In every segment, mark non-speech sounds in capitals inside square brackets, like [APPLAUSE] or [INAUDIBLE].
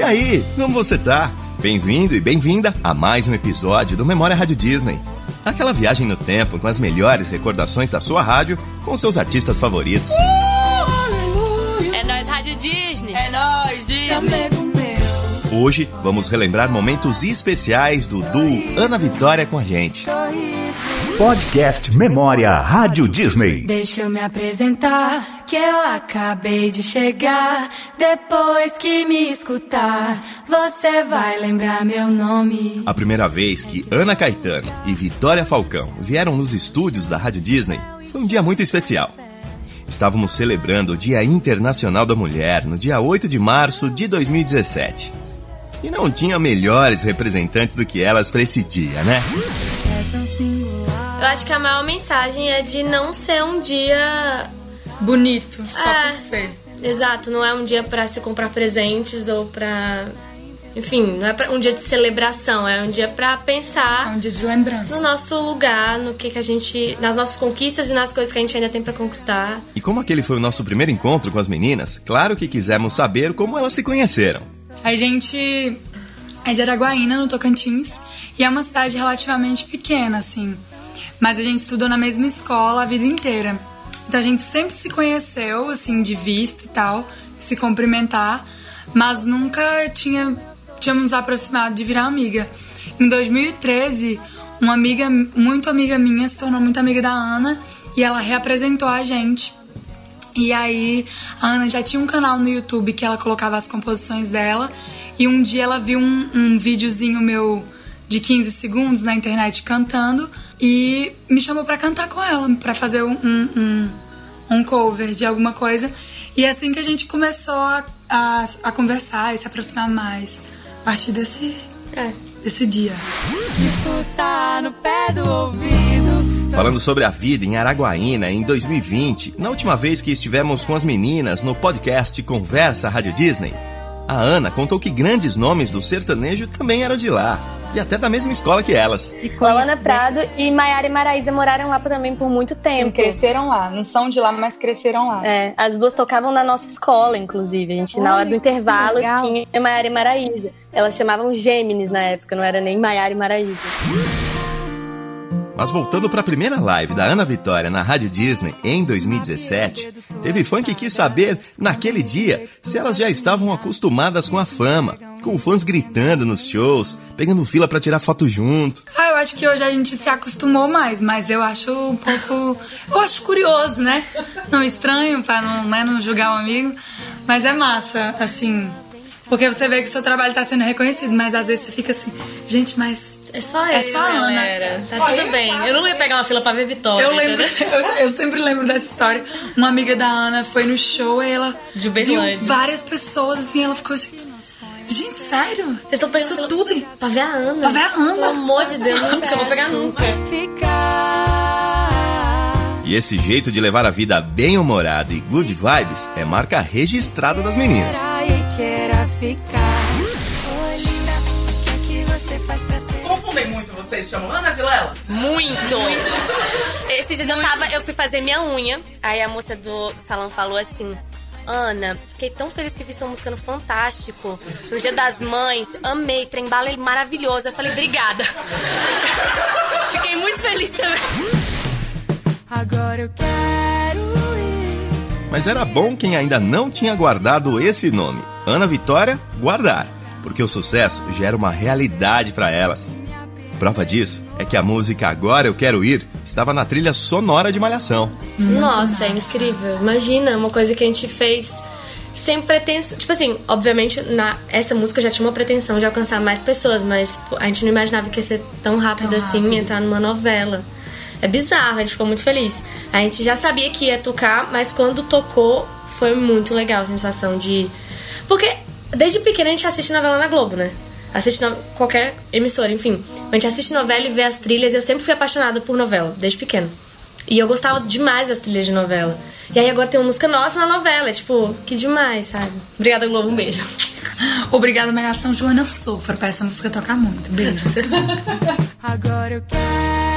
E aí, como você tá? Bem-vindo e bem-vinda a mais um episódio do Memória Rádio Disney. Aquela viagem no tempo com as melhores recordações da sua rádio com seus artistas favoritos. É nós Rádio Disney. É nóis, Disney. Hoje vamos relembrar momentos especiais do duo Ana Vitória com a gente. Podcast Memória Rádio Disney. Deixa eu me apresentar, que eu acabei de chegar. Depois que me escutar, você vai lembrar meu nome. A primeira vez que Ana Caetano e Vitória Falcão vieram nos estúdios da Rádio Disney foi um dia muito especial. Estávamos celebrando o Dia Internacional da Mulher no dia 8 de março de 2017. E não tinha melhores representantes do que elas para esse dia, né? Eu acho que a maior mensagem é de não ser um dia bonito, só É. por ser. Exato, não é um dia pra se comprar presentes ou pra. Enfim, não é pra um dia de celebração, é um dia pra É pensar um dia de lembrança. no nosso lugar, no que, que a gente. nas nossas conquistas e nas coisas que a gente ainda tem pra conquistar. E como aquele foi o nosso primeiro encontro com as meninas, claro que quisemos saber como elas se conheceram. A gente é de Araguaína, no Tocantins, e é uma cidade relativamente pequena, assim. Mas a gente estudou na mesma escola a vida inteira. Então a gente sempre se conheceu, assim, de vista e tal, se cumprimentar, mas nunca tinha, tínhamos aproximado de virar amiga. Em 2013, uma amiga, muito amiga minha, se tornou muito amiga da Ana e ela reapresentou a gente e aí, a Ana já tinha um canal no YouTube que ela colocava as composições dela. E um dia ela viu um, um videozinho meu de 15 segundos na internet cantando e me chamou pra cantar com ela, pra fazer um, um, um- um cover de alguma coisa. E é assim que a gente começou a, a, a conversar e se aproximar mais. A partir desse, É. desse dia. Isso tá no pé do ouvido. Falando sobre a vida em Araguaína em 2020, na última vez que estivemos com as meninas no podcast Conversa Rádio Disney, a Ana contou que grandes nomes do sertanejo também eram de lá, e até da mesma escola que elas. A Ana Prado e Maiara e Maraísa moraram lá também por muito Sim, tempo. cresceram lá. Não são de lá, mas cresceram lá. É, as duas tocavam na nossa escola, inclusive. A gente, na hora do intervalo, legal. tinha Maiara e Maraísa. Elas chamavam Gêmeos na época, não era nem Maiara e Maraísa. Mas voltando para a primeira live da Ana Vitória na Rádio Disney em 2017, teve fã que quis saber, naquele dia, se elas já estavam acostumadas com a fama, com fãs gritando nos shows, pegando fila para tirar foto junto. Ah, eu acho que hoje a gente se acostumou mais, mas eu acho um pouco. Eu acho curioso, né? Não estranho, pra não, né, não julgar o amigo. Mas é massa, assim. Porque você vê que o seu trabalho tá sendo reconhecido, mas às vezes você fica assim, gente, mas. É só É eu, só a Ana. galera. Tá tudo bem. Eu não ia pegar uma fila pra ver Vitória. Eu lembro, [LAUGHS] eu, eu sempre lembro dessa história. Uma amiga da Ana foi no show e ela De viu Uberlândia. várias pessoas assim, ela ficou assim. Gente, sério? Vocês estão pegando Isso tudo? pra ver a Ana. Pra ver a Ana. Pelo amor de Deus, nunca. Eu vou pegar nunca. E esse jeito de levar a vida bem humorada e good vibes é marca registrada das meninas. Confundem muito vocês, chamam Ana Vilela? Muito! [LAUGHS] Esses dias eu tava, eu fui fazer minha unha, aí a moça do, do salão falou assim. Ana, fiquei tão feliz que vi sua música no Fantástico. No Dia das Mães, amei, trembala ele maravilhoso. Eu falei, obrigada. [LAUGHS] Fiquei muito feliz também. Agora eu quero ir. Mas era bom quem ainda não tinha guardado esse nome, Ana Vitória, guardar, porque o sucesso já era uma realidade para elas. Prova disso é que a música Agora Eu Quero Ir estava na trilha sonora de Malhação. Nossa, é incrível. Imagina, uma coisa que a gente fez sem pretensão. Tipo assim, obviamente, na, essa música já tinha uma pretensão de alcançar mais pessoas, mas a gente não imaginava que ia ser tão rápido Tão assim rápido. entrar numa novela. É bizarro, a gente ficou muito feliz. A gente já sabia que ia tocar, mas quando tocou, foi muito legal a sensação de. Porque desde pequena a gente assiste novela na Globo, né? Assiste no... qualquer emissora, enfim. A gente assiste novela e vê as trilhas. Eu sempre fui apaixonada por novela, desde pequena. E eu gostava demais das trilhas de novela. E aí agora tem uma música nossa na novela. Tipo, que demais, sabe? Obrigada, Globo. Um beijo. [LAUGHS] Obrigada, Malhação Joana Sofra, pra essa música tocar muito. Beijos. [LAUGHS] Agora eu quero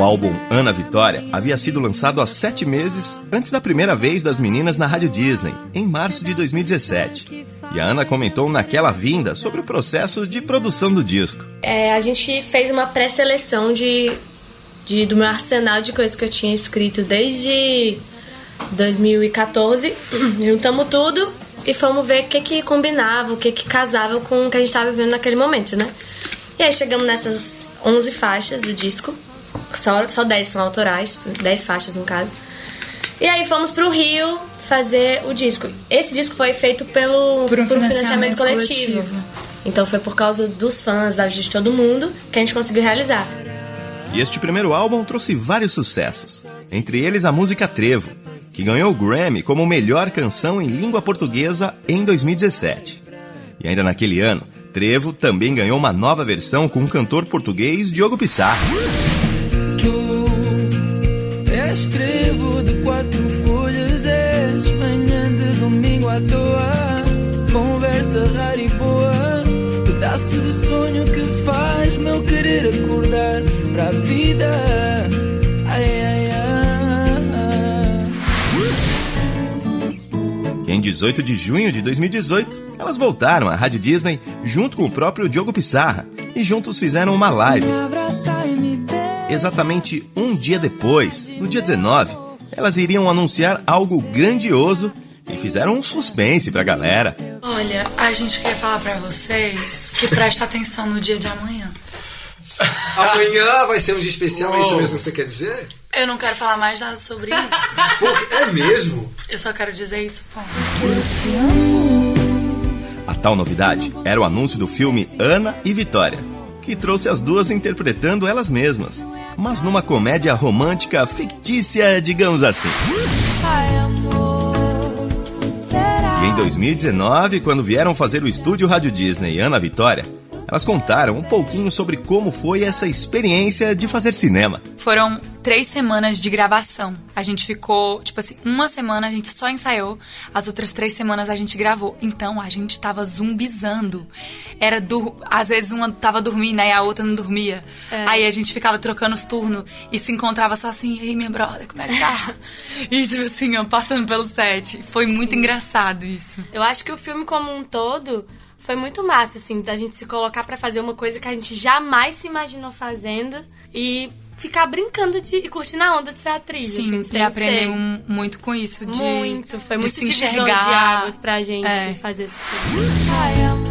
O álbum Ana Vitória havia sido lançado há sete meses antes da primeira vez das meninas na Rádio Disney, em março de 2017. E a Ana comentou naquela vinda sobre o processo de produção do disco. É, a gente fez uma pré-seleção de, de, do meu arsenal de coisas que eu tinha escrito desde 2014. [CLEARS THROAT] Juntamos tudo e fomos ver o que, que combinava, o que, que casava com o que a gente estava vivendo naquele momento, né? E aí chegamos nessas 11 faixas do disco. Só, só 10 são autorais, 10 faixas no caso. E aí fomos pro Rio fazer o disco. Esse disco foi feito pelo Por um por financiamento coletivo. coletivo. Então foi por causa dos fãs, da ajuda de todo mundo, que a gente conseguiu realizar. E este primeiro álbum trouxe vários sucessos, entre eles a música Trevo, que ganhou o Grammy como melhor canção em língua portuguesa em 2017. E ainda naquele ano, Trevo também ganhou uma nova versão com o cantor português Diogo Pissarro. Rara e boa, pedaço de sonho que faz meu querer acordar para a vida. Ai, ai, ai. Em 18 de junho de 2018, elas voltaram à Rádio Disney junto com o próprio Diogo Pissarra e juntos fizeram uma live. Exatamente um dia depois, no dia 19, elas iriam anunciar algo grandioso e fizeram um suspense pra galera. Olha, a gente quer falar pra vocês que presta atenção no dia de amanhã. Amanhã vai ser um dia especial, é isso mesmo que você quer dizer? Eu não quero falar mais nada sobre isso. Pô, é mesmo? Eu só quero dizer isso, ponto. A tal novidade era o anúncio do filme Ana e Vitória, que trouxe as duas interpretando elas mesmas, mas numa comédia romântica fictícia, digamos assim. Ai, 2019, quando vieram fazer o estúdio Rádio Disney Ana Vitória, elas contaram um pouquinho sobre como foi essa experiência de fazer cinema. Foram três semanas de gravação. A gente ficou, tipo assim, uma semana a gente só ensaiou, as outras três semanas a gente gravou. Então a gente tava zumbizando. Era dur... Às vezes uma tava dormindo, aí a outra não dormia. Aí a gente ficava trocando os turnos e se encontrava só assim, ei, minha brother, como é que tá? [LAUGHS] e tipo assim, ó, passando pelo set. Foi muito engraçado isso. Eu acho que o filme como um todo foi muito massa, assim, da gente se colocar pra fazer uma coisa que a gente jamais se imaginou fazendo e ficar brincando de, e curtindo a onda de ser atriz. Sim, assim, e ser. um- muito com isso. De, Muito, foi de muito se divisor enxergar. de águas pra gente É. fazer esse filme. Ai, amor,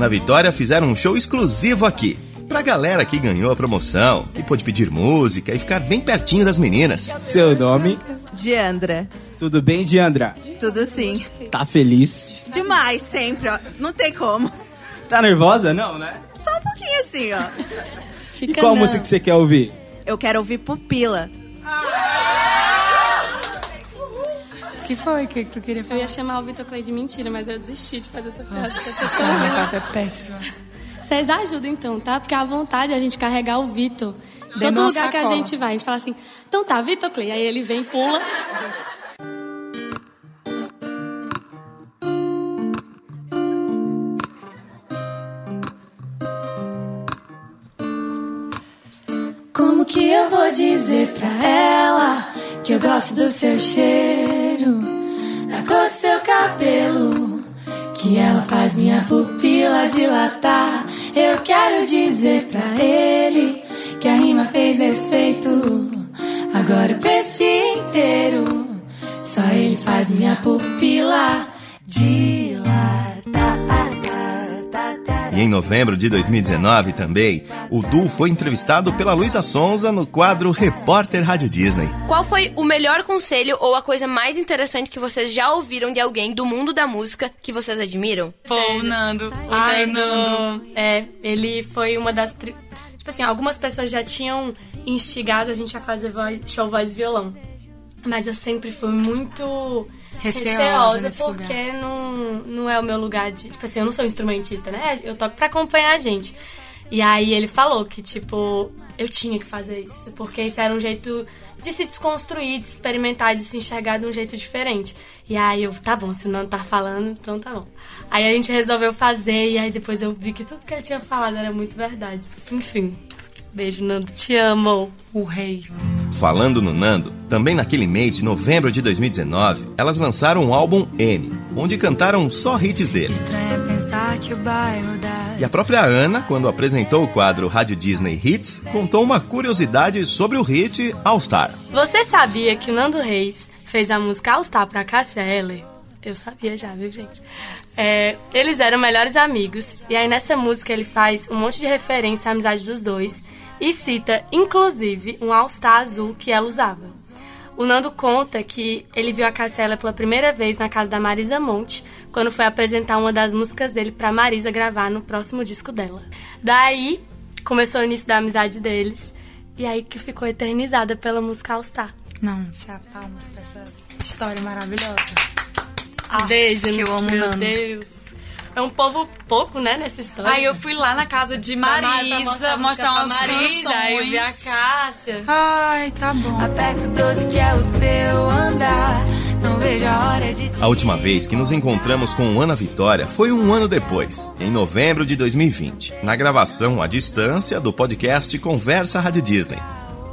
Ana Vitória fizeram um show exclusivo aqui. Pra galera que ganhou a promoção, que pôde pedir música e ficar bem pertinho das meninas. Seu nome? Diandra, Tudo bem, Diandra? tudo sim. Tá feliz? Demais, sempre, ó. Não tem como. Tá nervosa? Não, né? Só um pouquinho assim, ó. E qual música que você quer ouvir? Eu quero ouvir Pupila. O que foi? O que, que tu queria Eu falar? ia chamar o Vitor Clay de mentira, mas eu desisti de fazer essa piada. Nossa, essa batata é péssima. Vocês ajudam então, tá? Porque a vontade é a gente carregar o Vitor. Todo lugar que a sacola. gente vai, a gente fala assim: então tá, Vitor Clay. Aí ele vem, pula. Como que eu vou dizer pra ela que eu gosto do seu cheiro, da cor do seu cabelo, que ela faz minha pupila dilatar? Eu quero dizer pra ele que a rima fez efeito. Agora o peixe inteiro, só ele faz minha pupila dilatar. Em novembro de 2019 também, o duo foi entrevistado pela Luísa Sonza no quadro Repórter Rádio Disney. Qual foi o melhor conselho ou a coisa mais interessante que vocês já ouviram de alguém do mundo da música que vocês admiram? Pô, o Nando. O Ai, Nando. É, ele foi uma das. pri- Tipo assim, algumas pessoas já tinham instigado a gente a fazer voz, show voz e violão. Mas eu sempre fui muito Receosa receosa, porque não, não é o meu lugar de. Tipo assim, eu não sou instrumentista, né? Eu toco pra acompanhar a gente. E aí ele falou que, tipo, eu tinha que fazer isso, porque isso era um jeito de se desconstruir, de se experimentar, de se enxergar de um jeito diferente. E aí eu, tá bom, se o Nando tá falando, então tá bom. Aí a gente resolveu fazer, e aí depois eu vi que tudo que ele tinha falado era muito verdade. Enfim, beijo, Nando, te amo. O rei. Falando no Nando, também naquele mês de novembro de 2019, elas lançaram o álbum N, onde cantaram só hits dele. Estranho é pensar que o bairro da E a própria Ana, quando apresentou o quadro Rádio Disney Hits, contou uma curiosidade sobre o hit All Star. Você sabia que o Nando Reis fez a música All Star pra Cássia Eller? Eu sabia já, viu, gente? É, eles eram melhores amigos, e aí nessa música ele faz um monte de referência à amizade dos dois e cita, inclusive, um All Star azul que ela usava. O Nando conta que ele viu a Cássia Eller pela primeira vez na casa da Marisa Monte, quando foi apresentar uma das músicas dele pra Marisa gravar no próximo disco dela. Daí começou o início da amizade deles, e aí que ficou eternizada pela música All Star. Não, se palmas pra essa história maravilhosa. Beijo, que eu amo meu Nando. Deus. É um povo pouco, né, nessa história. Aí eu fui lá na casa de Mar- pra Marisa mostrar pra umas Marisa, aí eu vi a canções. Cássia. Ai, tá bom. Aperto 12 que é o seu andar. Não vejo a hora de te A última vez que nos encontramos com Ana Vitória foi um ano depois, em novembro de 2020, na gravação à distância do podcast Conversa Rádio Disney.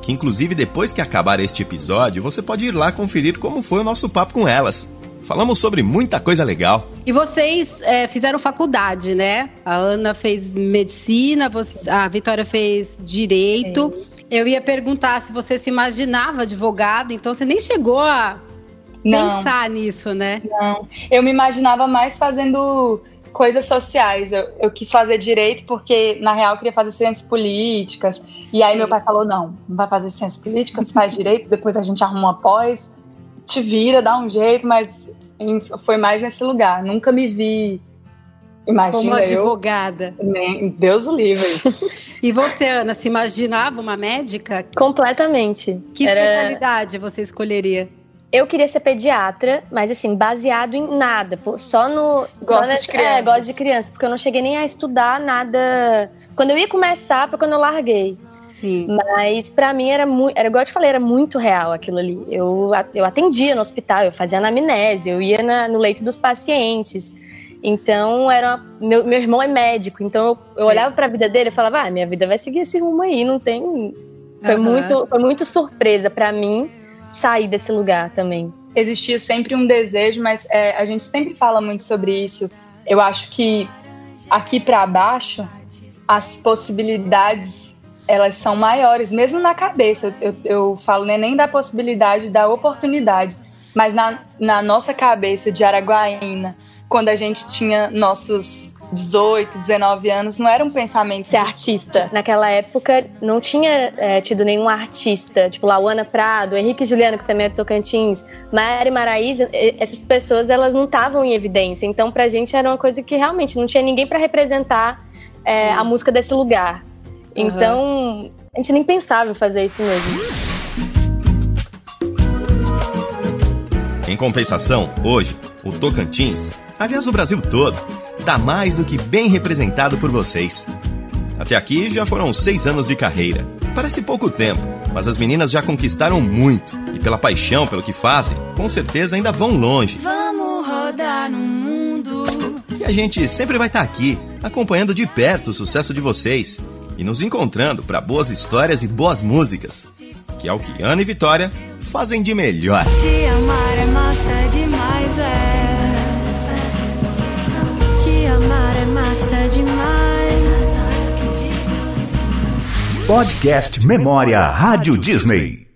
Que inclusive depois que acabar este episódio, você pode ir lá conferir como foi o nosso papo com elas. Falamos sobre muita coisa legal. E vocês é, fizeram faculdade, né? A Ana fez medicina, você- a Vitória fez direito. Eu ia perguntar se você se imaginava advogada, então você nem chegou a Não. pensar nisso, né? Não, eu me imaginava mais fazendo coisas sociais. Eu, eu quis fazer direito porque, na real, eu queria fazer ciências políticas. E aí meu pai falou: não, não vai fazer ciências políticas, faz direito, depois a gente arruma uma pós, te vira, dá um jeito, mas foi mais nesse lugar. Nunca me vi. Imagina Como eu. advogada. Nem, Deus o livre. [LAUGHS] E você, Ana, se imaginava uma médica? Completamente. Que Era- especialidade você escolheria? Eu queria ser pediatra, mas assim, baseado em nada. Só no. só Gosta na- de crianças. É, gosto de criança, porque eu não cheguei nem a estudar nada. Quando eu ia começar, foi quando eu larguei. Sim. Mas pra mim era muito. Era igual eu te falei, era muito real aquilo ali. Eu, a- eu atendia no hospital, eu fazia anamnese, eu ia na- no leito dos pacientes. Então, era uma- meu, meu irmão é médico, então eu, eu olhava pra vida dele e falava, ah, minha vida vai seguir esse rumo aí, não tem. Foi, Aham. muito, foi muito surpresa pra mim sair desse lugar também. existia sempre um desejo, mas é, a gente sempre fala muito sobre isso. Eu acho que aqui para baixo as possibilidades elas são maiores, mesmo na cabeça. Eu, eu falo né, nem da possibilidade, da oportunidade, mas na, na nossa cabeça de Araguaína, quando a gente tinha nossos 18, 19 anos, não era um pensamento Ser artista. Naquela época não tinha é, tido nenhum artista, tipo Lauana Prado, Henrique Juliano, que também é Tocantins, Mari Maraíza, e- essas pessoas elas não estavam em evidência. Então pra gente era uma coisa que realmente não tinha ninguém pra representar é, a música desse lugar. Então a gente nem pensava em fazer isso mesmo. Em compensação, hoje, o Tocantins, aliás o Brasil todo, tá mais do que bem representado por vocês. Até aqui já foram seis anos de carreira. Parece pouco tempo, mas as meninas já conquistaram muito. E pela paixão pelo que fazem, com certeza ainda vão longe. Vamos rodar no mundo. E a gente sempre vai estar aqui, acompanhando de perto o sucesso de vocês e nos encontrando para boas histórias e boas músicas, que é o que Ana e Vitória fazem de melhor. Te amar é massa demais, é. Te amar é massa demais. Podcast Memória Rádio Disney.